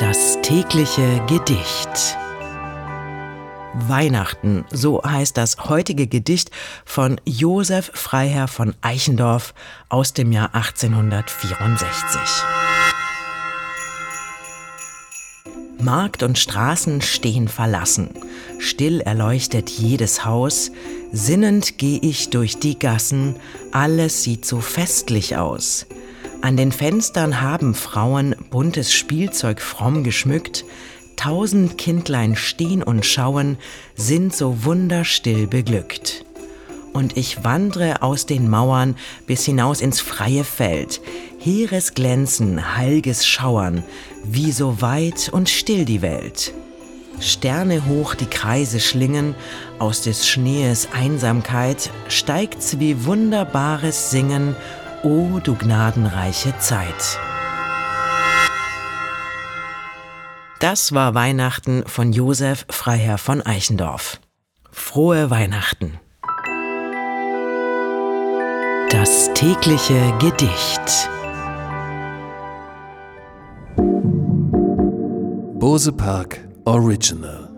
Das tägliche Gedicht. Weihnachten, so heißt das heutige Gedicht von Josef Freiherr von Eichendorff aus dem Jahr 1864. Markt und Straßen stehen verlassen, still erleuchtet jedes Haus, sinnend geh ich durch die Gassen, alles sieht so festlich aus. An den Fenstern haben Frauen buntes Spielzeug fromm geschmückt, tausend Kindlein stehen und schauen, sind so wunderstill beglückt. Und ich wandre aus den Mauern bis hinaus ins freie Feld, heeres Glänzen, heilges Schauern, wie so weit und still die Welt. Sterne hoch die Kreise schlingen, aus des Schnees Einsamkeit steigt's wie wunderbares Singen O du gnadenreiche Zeit. Das war Weihnachten von Josef Freiherr von Eichendorff. Frohe Weihnachten. Das tägliche Gedicht. Bose Park Original